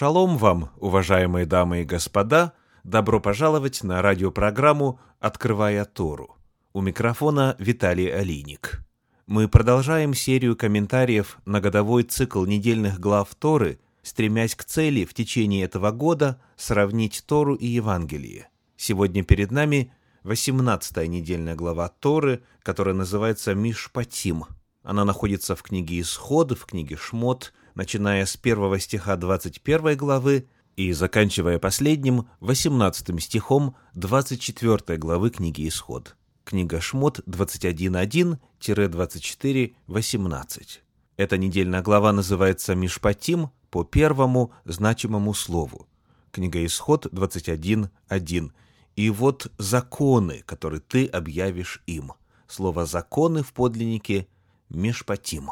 Шалом вам, уважаемые дамы и господа! Добро пожаловать на радиопрограмму «Открывая Тору». У микрофона Виталий Алиник. Мы продолжаем серию комментариев на годовой цикл недельных глав Торы, стремясь к цели в течение этого года сравнить Тору и Евангелие. Сегодня перед нами 18-я недельная глава Торы, которая называется «Мишпатим». Она находится в книге Исход, в книге Шмот, начиная с первого стиха 21 главы и заканчивая последним 18 стихом 24 главы книги Исход. Книга Шмот 21.1-24.18. Эта недельная глава называется «Мишпатим» по первому значимому слову. Книга Исход 21.1. «И вот законы, которые ты объявишь им». Слово «законы» в подлиннике «Мишпатим».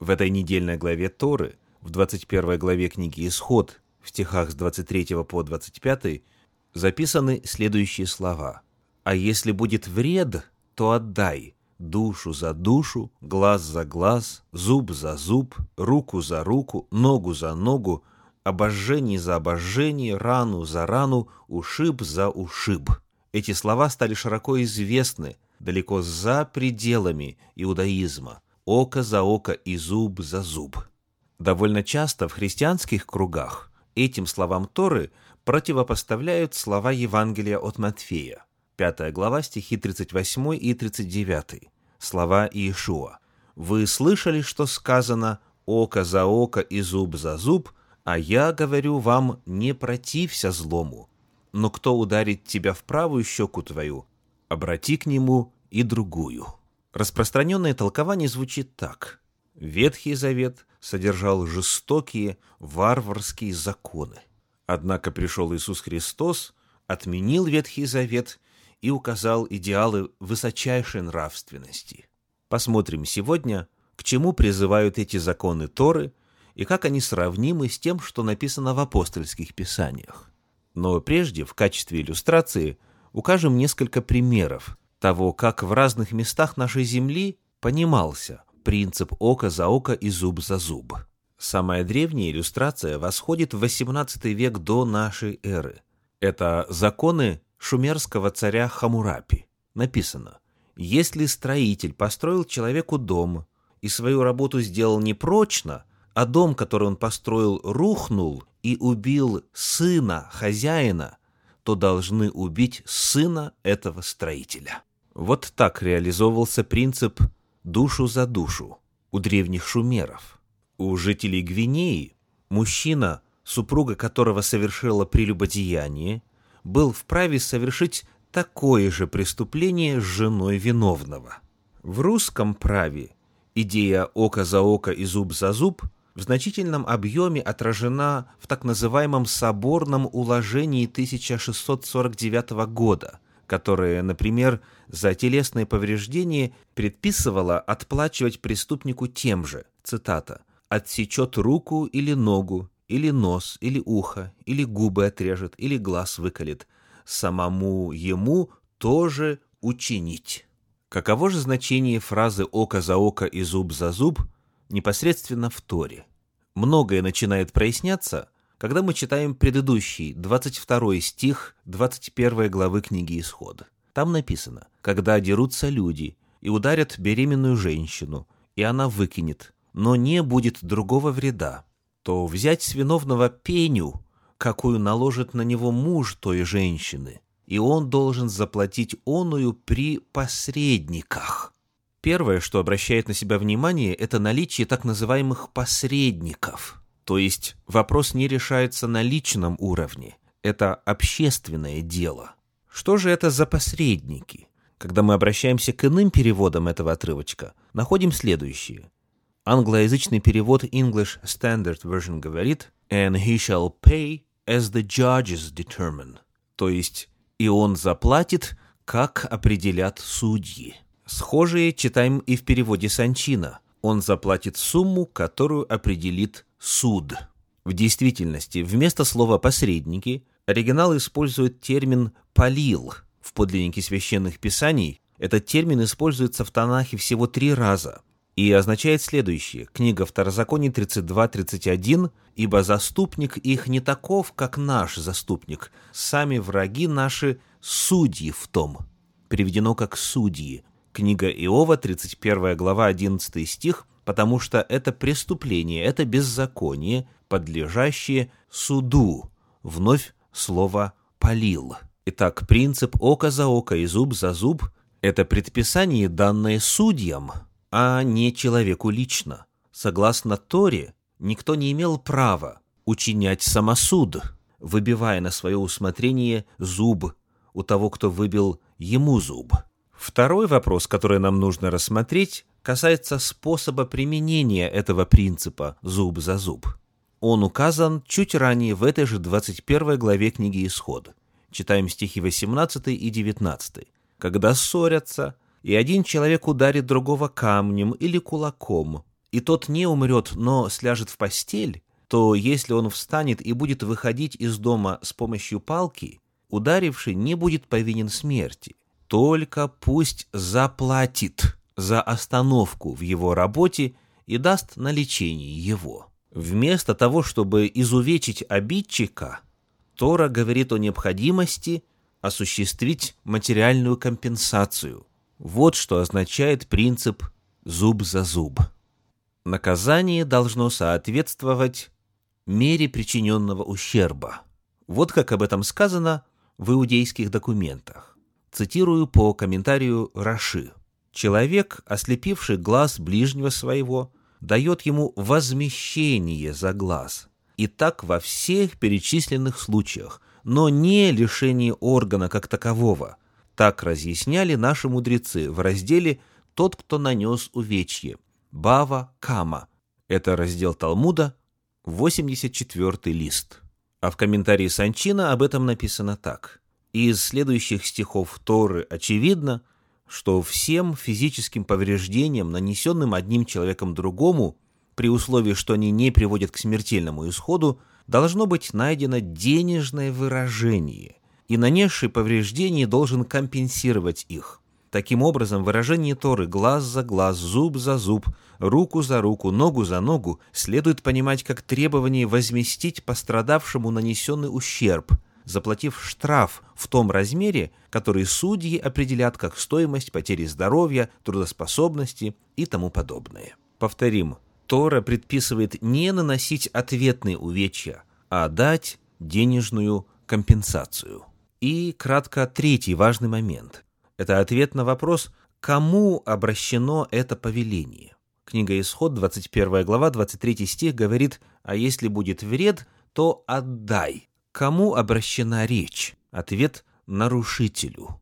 В этой недельной главе Торы, в 21 главе книги «Исход», в стихах с 23 по 25, записаны следующие слова. «А если будет вред, то отдай душу за душу, глаз за глаз, зуб за зуб, руку за руку, ногу за ногу, обожжение за обожжение, рану за рану, ушиб за ушиб». Эти слова стали широко известны далеко за пределами иудаизма – око за око и зуб за зуб. Довольно часто в христианских кругах этим словам Торы противопоставляют слова Евангелия от Матфея, 5 глава, стихи 38 и 39, слова Иешуа. «Вы слышали, что сказано «око за око и зуб за зуб», а я говорю вам, не протився злому. Но кто ударит тебя в правую щеку твою, обрати к нему и другую». Распространенное толкование звучит так. Ветхий Завет содержал жестокие, варварские законы. Однако пришел Иисус Христос, отменил Ветхий Завет и указал идеалы высочайшей нравственности. Посмотрим сегодня, к чему призывают эти законы Торы и как они сравнимы с тем, что написано в апостольских писаниях. Но прежде, в качестве иллюстрации, укажем несколько примеров, того, как в разных местах нашей Земли понимался принцип око за око и зуб за зуб. Самая древняя иллюстрация восходит в XVIII век до нашей эры. Это законы шумерского царя Хамурапи. Написано, если строитель построил человеку дом и свою работу сделал непрочно, а дом, который он построил, рухнул и убил сына хозяина, то должны убить сына этого строителя. Вот так реализовывался принцип «душу за душу» у древних шумеров. У жителей Гвинеи мужчина, супруга которого совершила прелюбодеяние, был вправе совершить такое же преступление с женой виновного. В русском праве идея «око за око и зуб за зуб» в значительном объеме отражена в так называемом соборном уложении 1649 года – которое, например, за телесные повреждения предписывало отплачивать преступнику тем же, цитата, «отсечет руку или ногу, или нос, или ухо, или губы отрежет, или глаз выколет, самому ему тоже учинить». Каково же значение фразы «око за око и зуб за зуб» непосредственно в Торе? Многое начинает проясняться – когда мы читаем предыдущий, 22 стих 21 главы книги Исход. Там написано, когда дерутся люди и ударят беременную женщину, и она выкинет, но не будет другого вреда, то взять с виновного пеню, какую наложит на него муж той женщины, и он должен заплатить оную при посредниках. Первое, что обращает на себя внимание, это наличие так называемых посредников – то есть вопрос не решается на личном уровне, это общественное дело. Что же это за посредники? Когда мы обращаемся к иным переводам этого отрывочка, находим следующее. Англоязычный перевод English Standard Version говорит «And he shall pay as the judges determine», то есть «и он заплатит, как определят судьи». Схожие читаем и в переводе Санчина. Он заплатит сумму, которую определит суд. В действительности, вместо слова «посредники» оригинал использует термин «полил». В подлиннике священных писаний этот термин используется в Танахе всего три раза. и означает следующее. Книга Второзаконий 32-31. «Ибо заступник их не таков, как наш заступник. Сами враги наши судьи в том». Переведено как «судьи». Книга Иова, 31 глава, 11 стих. «Потому что это преступление, это беззаконие, подлежащее суду». Вновь слово «полил». Итак, принцип око за око и зуб за зуб – это предписание, данное судьям – а не человеку лично. Согласно Торе, никто не имел права учинять самосуд, выбивая на свое усмотрение зуб у того, кто выбил ему зуб. Второй вопрос, который нам нужно рассмотреть, касается способа применения этого принципа «зуб за зуб». Он указан чуть ранее в этой же 21 главе книги Исход. Читаем стихи 18 и 19. «Когда ссорятся, и один человек ударит другого камнем или кулаком, и тот не умрет, но сляжет в постель, то если он встанет и будет выходить из дома с помощью палки, ударивший не будет повинен смерти, только пусть заплатит за остановку в его работе и даст на лечение его. Вместо того, чтобы изувечить обидчика, Тора говорит о необходимости осуществить материальную компенсацию, вот что означает принцип «зуб за зуб». Наказание должно соответствовать мере причиненного ущерба. Вот как об этом сказано в иудейских документах. Цитирую по комментарию Раши. «Человек, ослепивший глаз ближнего своего, дает ему возмещение за глаз. И так во всех перечисленных случаях, но не лишение органа как такового – так разъясняли наши мудрецы в разделе «Тот, кто нанес увечье» Бава Кама. Это раздел Талмуда, 84 лист. А в комментарии Санчина об этом написано так. Из следующих стихов Торы очевидно, что всем физическим повреждениям, нанесенным одним человеком другому, при условии, что они не приводят к смертельному исходу, должно быть найдено денежное выражение, и нанесший повреждение должен компенсировать их. Таким образом, выражение Торы «глаз за глаз, зуб за зуб, руку за руку, ногу за ногу» следует понимать как требование возместить пострадавшему нанесенный ущерб, заплатив штраф в том размере, который судьи определят как стоимость потери здоровья, трудоспособности и тому подобное. Повторим, Тора предписывает не наносить ответные увечья, а дать денежную компенсацию. И, кратко, третий важный момент. Это ответ на вопрос, кому обращено это повеление. Книга Исход, 21 глава, 23 стих говорит, «А если будет вред, то отдай». Кому обращена речь? Ответ – нарушителю.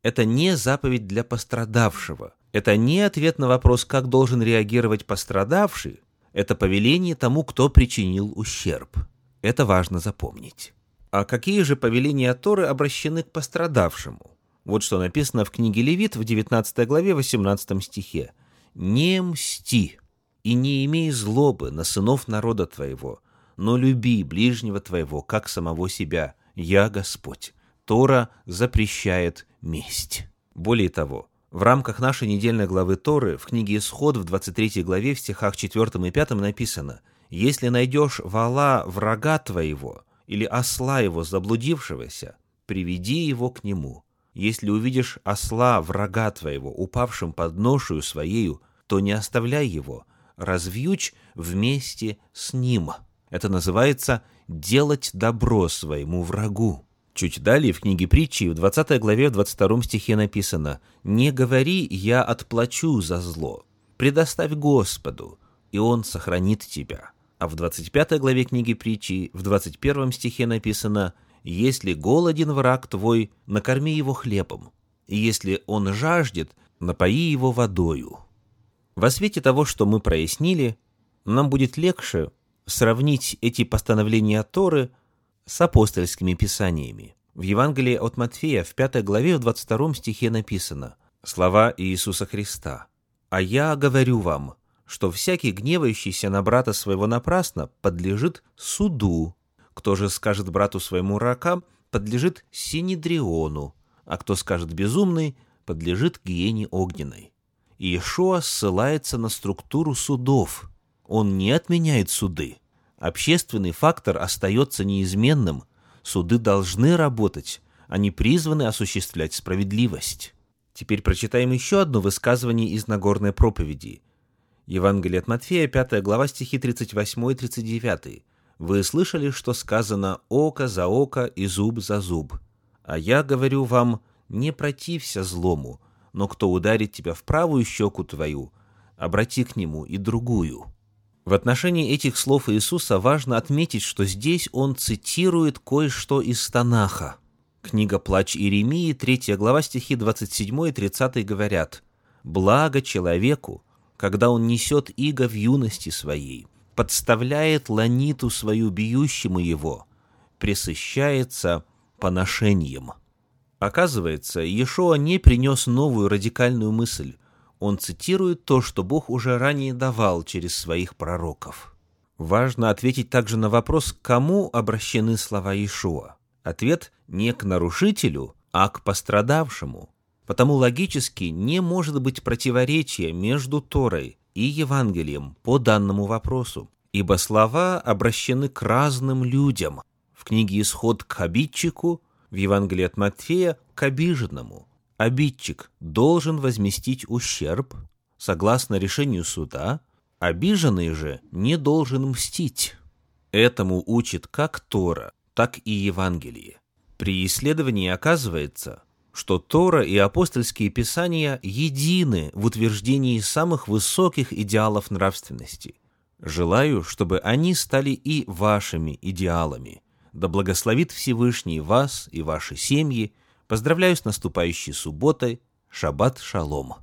Это не заповедь для пострадавшего. Это не ответ на вопрос, как должен реагировать пострадавший. Это повеление тому, кто причинил ущерб. Это важно запомнить. А какие же повеления Торы обращены к пострадавшему? Вот что написано в книге Левит в 19 главе 18 стихе. «Не мсти и не имей злобы на сынов народа твоего, но люби ближнего твоего, как самого себя. Я Господь». Тора запрещает месть. Более того, в рамках нашей недельной главы Торы в книге Исход в 23 главе в стихах 4 и 5 написано «Если найдешь вала врага твоего, или осла его заблудившегося, приведи его к нему. Если увидишь осла врага твоего, упавшим под ношую своею, то не оставляй его, развьючь вместе с ним. Это называется «делать добро своему врагу». Чуть далее в книге притчи в 20 главе в 22 стихе написано «Не говори, я отплачу за зло, предоставь Господу, и Он сохранит тебя». А в 25 главе книги притчи, в 21 стихе написано «Если голоден враг твой, накорми его хлебом, и если он жаждет, напои его водою». Во свете того, что мы прояснили, нам будет легче сравнить эти постановления Торы с апостольскими писаниями. В Евангелии от Матфея в 5 главе в 22 стихе написано слова Иисуса Христа «А я говорю вам, что всякий гневающийся на брата своего напрасно подлежит суду. Кто же скажет брату своему рака, подлежит синедриону, а кто скажет безумный, подлежит гиене огненной. Иешуа ссылается на структуру судов. Он не отменяет суды. Общественный фактор остается неизменным. Суды должны работать. Они призваны осуществлять справедливость. Теперь прочитаем еще одно высказывание из Нагорной проповеди. Евангелие от Матфея, 5 глава, стихи 38 и 39. «Вы слышали, что сказано «око за око и зуб за зуб». А я говорю вам, не протився злому, но кто ударит тебя в правую щеку твою, обрати к нему и другую». В отношении этих слов Иисуса важно отметить, что здесь он цитирует кое-что из Танаха. Книга «Плач Иеремии», 3 глава, стихи 27 и 30 говорят «Благо человеку, когда он несет иго в юности своей, подставляет ланиту свою бьющему его, пресыщается поношением». Оказывается, Иешуа не принес новую радикальную мысль. Он цитирует то, что Бог уже ранее давал через своих пророков. Важно ответить также на вопрос, кому обращены слова Иешуа. Ответ не к нарушителю, а к пострадавшему. Потому логически не может быть противоречия между Торой и Евангелием по данному вопросу, ибо слова обращены к разным людям. В книге «Исход» к обидчику, в Евангелии от Матфея к обиженному. Обидчик должен возместить ущерб, согласно решению суда, обиженный же не должен мстить. Этому учит как Тора, так и Евангелие. При исследовании оказывается, что Тора и апостольские писания едины в утверждении самых высоких идеалов нравственности. Желаю, чтобы они стали и вашими идеалами. Да благословит Всевышний вас и ваши семьи. Поздравляю с наступающей субботой. Шаббат шалом.